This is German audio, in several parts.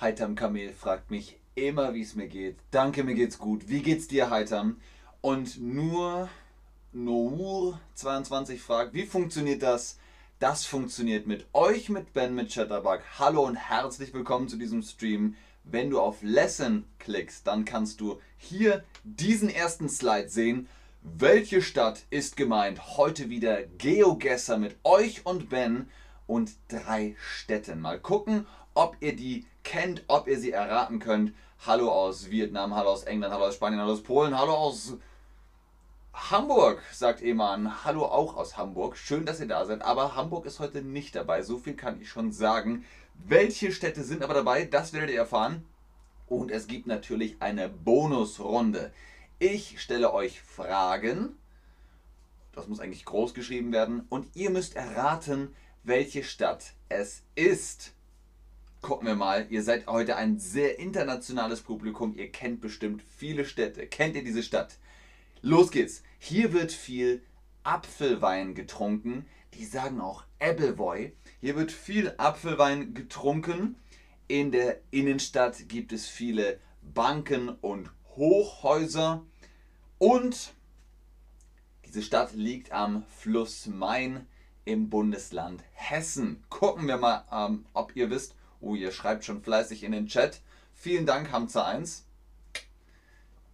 Heitam Kamel fragt mich immer, wie es mir geht. Danke, mir geht's gut. Wie geht's dir, Heitam? Und nur Nour22 fragt, wie funktioniert das? Das funktioniert mit euch, mit Ben, mit Chatterbug. Hallo und herzlich willkommen zu diesem Stream. Wenn du auf Lesson klickst, dann kannst du hier diesen ersten Slide sehen. Welche Stadt ist gemeint? Heute wieder GeoGesser mit euch und Ben und drei Städten. Mal gucken, ob ihr die kennt, ob ihr sie erraten könnt. Hallo aus Vietnam, hallo aus England, hallo aus Spanien, hallo aus Polen, hallo aus Hamburg, sagt Eman. Hallo auch aus Hamburg. Schön, dass ihr da seid. Aber Hamburg ist heute nicht dabei. So viel kann ich schon sagen. Welche Städte sind aber dabei? Das werdet ihr erfahren. Und es gibt natürlich eine Bonusrunde. Ich stelle euch Fragen. Das muss eigentlich groß geschrieben werden. Und ihr müsst erraten, welche Stadt es ist gucken wir mal. Ihr seid heute ein sehr internationales Publikum. Ihr kennt bestimmt viele Städte. Kennt ihr diese Stadt? Los geht's. Hier wird viel Apfelwein getrunken. Die sagen auch Appleboy. Hier wird viel Apfelwein getrunken. In der Innenstadt gibt es viele Banken und Hochhäuser. Und diese Stadt liegt am Fluss Main im Bundesland Hessen. Gucken wir mal, ähm, ob ihr wisst, Oh, ihr schreibt schon fleißig in den Chat. Vielen Dank, Hamza 1.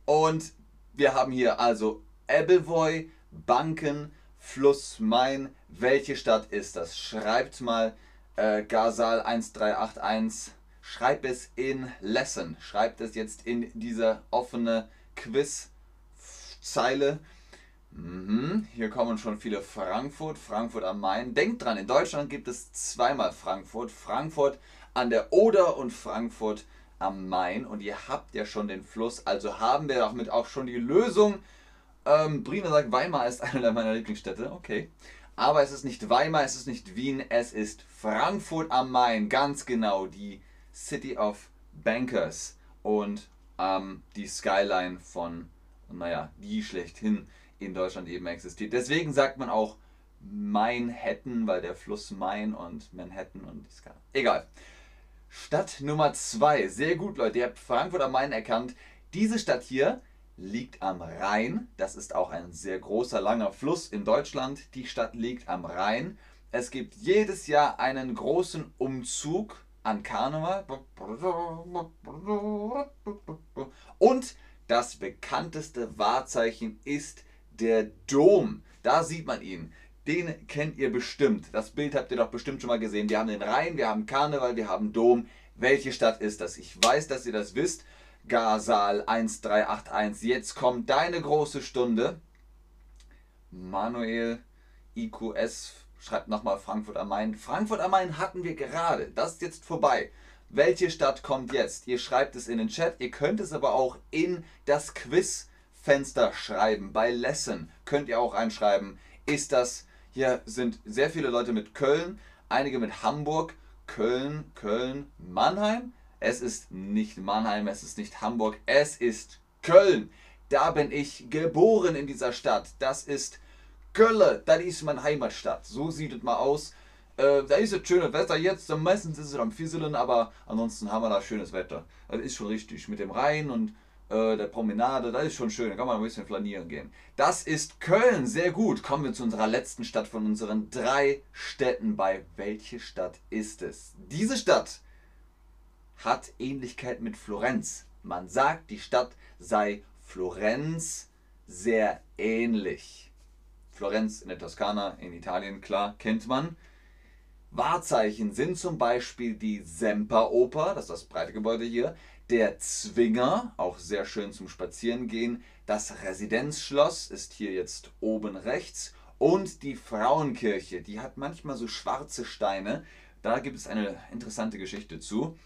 Und wir haben hier also Ebbelvoy, Banken, Fluss Main. Welche Stadt ist das? Schreibt mal äh, Gazal 1381. Schreibt es in Lesson. Schreibt es jetzt in diese offene Quiz-Zeile. Mhm. Hier kommen schon viele Frankfurt, Frankfurt am Main. Denkt dran, in Deutschland gibt es zweimal Frankfurt. Frankfurt an der Oder und Frankfurt am Main. Und ihr habt ja schon den Fluss, also haben wir damit auch schon die Lösung. Ähm, Brina sagt, Weimar ist eine meiner Lieblingsstädte. Okay. Aber es ist nicht Weimar, es ist nicht Wien, es ist Frankfurt am Main. Ganz genau, die City of Bankers. Und ähm, die Skyline von, naja, die schlechthin in Deutschland eben existiert. Deswegen sagt man auch Manhattan, weil der Fluss Main und Manhattan und die Skyline. Egal. Stadt Nummer 2. Sehr gut, Leute. Ihr habt Frankfurt am Main erkannt. Diese Stadt hier liegt am Rhein. Das ist auch ein sehr großer, langer Fluss in Deutschland. Die Stadt liegt am Rhein. Es gibt jedes Jahr einen großen Umzug an Karneval. Und das bekannteste Wahrzeichen ist der Dom. Da sieht man ihn den kennt ihr bestimmt. Das Bild habt ihr doch bestimmt schon mal gesehen. Wir haben den Rhein, wir haben Karneval, wir haben Dom. Welche Stadt ist das? Ich weiß, dass ihr das wisst. Gazal 1381. Jetzt kommt deine große Stunde. Manuel IQS schreibt nochmal Frankfurt am Main. Frankfurt am Main hatten wir gerade. Das ist jetzt vorbei. Welche Stadt kommt jetzt? Ihr schreibt es in den Chat. Ihr könnt es aber auch in das Quizfenster schreiben. Bei Lesson könnt ihr auch einschreiben. Ist das hier sind sehr viele Leute mit Köln, einige mit Hamburg, Köln, Köln, Mannheim. Es ist nicht Mannheim, es ist nicht Hamburg, es ist Köln. Da bin ich geboren in dieser Stadt. Das ist Köln, das ist meine Heimatstadt. So sieht es mal aus. Äh, da ist es schönes Wetter jetzt. Meistens ist es am Fieseln, aber ansonsten haben wir da schönes Wetter. Das ist schon richtig. Mit dem Rhein und äh, der Promenade, das ist schon schön, da kann man ein bisschen flanieren gehen. Das ist Köln, sehr gut. Kommen wir zu unserer letzten Stadt von unseren drei Städten bei. Welche Stadt ist es? Diese Stadt hat Ähnlichkeit mit Florenz. Man sagt, die Stadt sei Florenz sehr ähnlich. Florenz in der Toskana, in Italien, klar, kennt man. Wahrzeichen sind zum Beispiel die Semperoper, das ist das breite Gebäude hier, der Zwinger, auch sehr schön zum Spazierengehen. Das Residenzschloss ist hier jetzt oben rechts. Und die Frauenkirche, die hat manchmal so schwarze Steine. Da gibt es eine interessante Geschichte zu.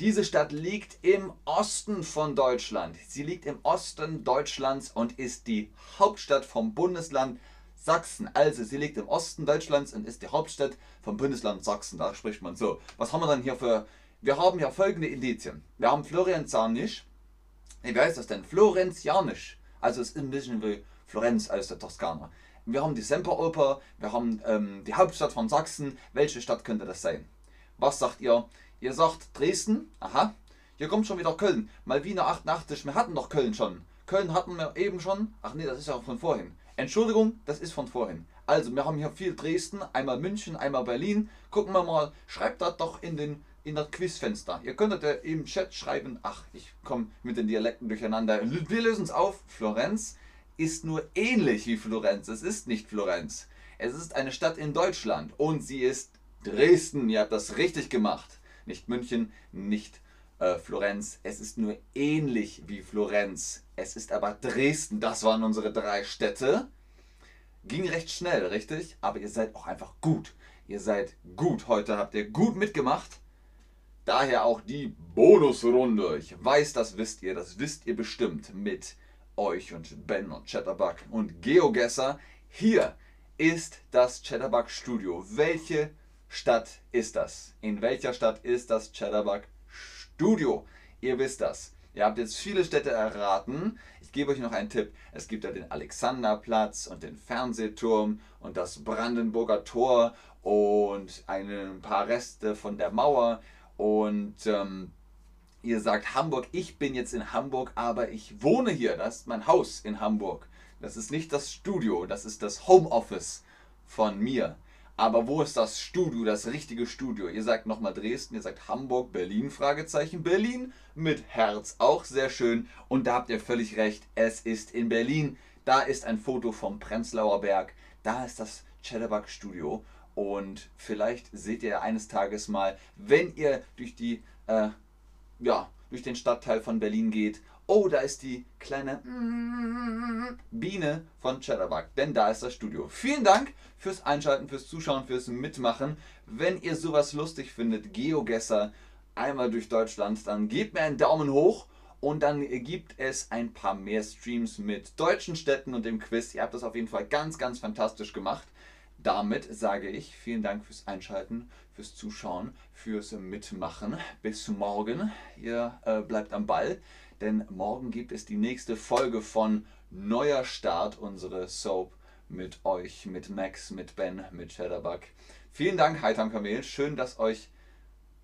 Diese Stadt liegt im Osten von Deutschland. Sie liegt im Osten Deutschlands und ist die Hauptstadt vom Bundesland Sachsen. Also sie liegt im Osten Deutschlands und ist die Hauptstadt vom Bundesland Sachsen. Da spricht man so. Was haben wir dann hier für wir haben ja folgende Indizien. Wir haben Florenzanisch. Wie heißt das denn? Florenzianisch. Also es ist ein bisschen wie Florenz als der Toskana. Wir haben die Semperoper, wir haben ähm, die Hauptstadt von Sachsen. Welche Stadt könnte das sein? Was sagt ihr? Ihr sagt Dresden. Aha. hier kommt schon wieder Köln. Malvina 88, wir hatten doch Köln schon. Köln hatten wir eben schon. Ach nee, das ist ja von vorhin. Entschuldigung, das ist von vorhin. Also, wir haben hier viel Dresden, einmal München, einmal Berlin. Gucken wir mal, schreibt das doch in den in das Quizfenster. Ihr könntet ja im Chat schreiben, ach, ich komme mit den Dialekten durcheinander. Wir lösen es auf. Florenz ist nur ähnlich wie Florenz. Es ist nicht Florenz. Es ist eine Stadt in Deutschland und sie ist Dresden. Ihr habt das richtig gemacht. Nicht München, nicht äh, Florenz. Es ist nur ähnlich wie Florenz. Es ist aber Dresden. Das waren unsere drei Städte. Ging recht schnell, richtig? Aber ihr seid auch einfach gut. Ihr seid gut. Heute habt ihr gut mitgemacht. Daher auch die Bonusrunde. Ich weiß, das wisst ihr. Das wisst ihr bestimmt mit euch und Ben und Chatterbug und GeoGesser. Hier ist das Chatterbug Studio. Welche Stadt ist das? In welcher Stadt ist das Chatterbug Studio? Ihr wisst das. Ihr habt jetzt viele Städte erraten. Ich gebe euch noch einen Tipp. Es gibt ja den Alexanderplatz und den Fernsehturm und das Brandenburger Tor und ein paar Reste von der Mauer. Und ähm, ihr sagt Hamburg, ich bin jetzt in Hamburg, aber ich wohne hier. Das ist mein Haus in Hamburg. Das ist nicht das Studio, das ist das Homeoffice von mir. Aber wo ist das Studio, das richtige Studio? Ihr sagt nochmal Dresden, ihr sagt Hamburg, Berlin, Fragezeichen, Berlin mit Herz, auch sehr schön. Und da habt ihr völlig recht, es ist in Berlin. Da ist ein Foto vom Prenzlauer Berg, da ist das Chatterbug Studio. Und vielleicht seht ihr eines Tages mal, wenn ihr durch die, äh, ja, durch den Stadtteil von Berlin geht oh, da ist die kleine Biene von Chatterbug, denn da ist das Studio. Vielen Dank fürs Einschalten, fürs Zuschauen, fürs Mitmachen. Wenn ihr sowas lustig findet, Geogesser einmal durch Deutschland, dann gebt mir einen Daumen hoch und dann gibt es ein paar mehr Streams mit deutschen Städten und dem Quiz. Ihr habt das auf jeden Fall ganz, ganz fantastisch gemacht. Damit sage ich vielen Dank fürs Einschalten, fürs Zuschauen, fürs Mitmachen. Bis morgen. Ihr äh, bleibt am Ball denn morgen gibt es die nächste Folge von Neuer Start, unsere Soap mit euch, mit Max, mit Ben, mit Shadowbug. Vielen Dank, Heitam Kamel. Schön, dass euch.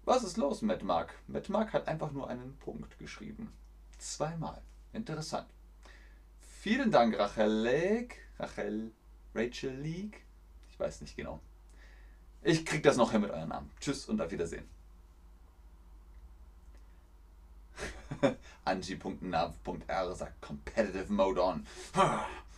Was ist los mit Mark? Mit Mark hat einfach nur einen Punkt geschrieben. Zweimal. Interessant. Vielen Dank, Rachel League. Rachel. Rachel League. Weiß nicht genau. Ich krieg das noch hin mit euren Namen. Tschüss und auf Wiedersehen. Angie.nav.r sagt Competitive Mode on.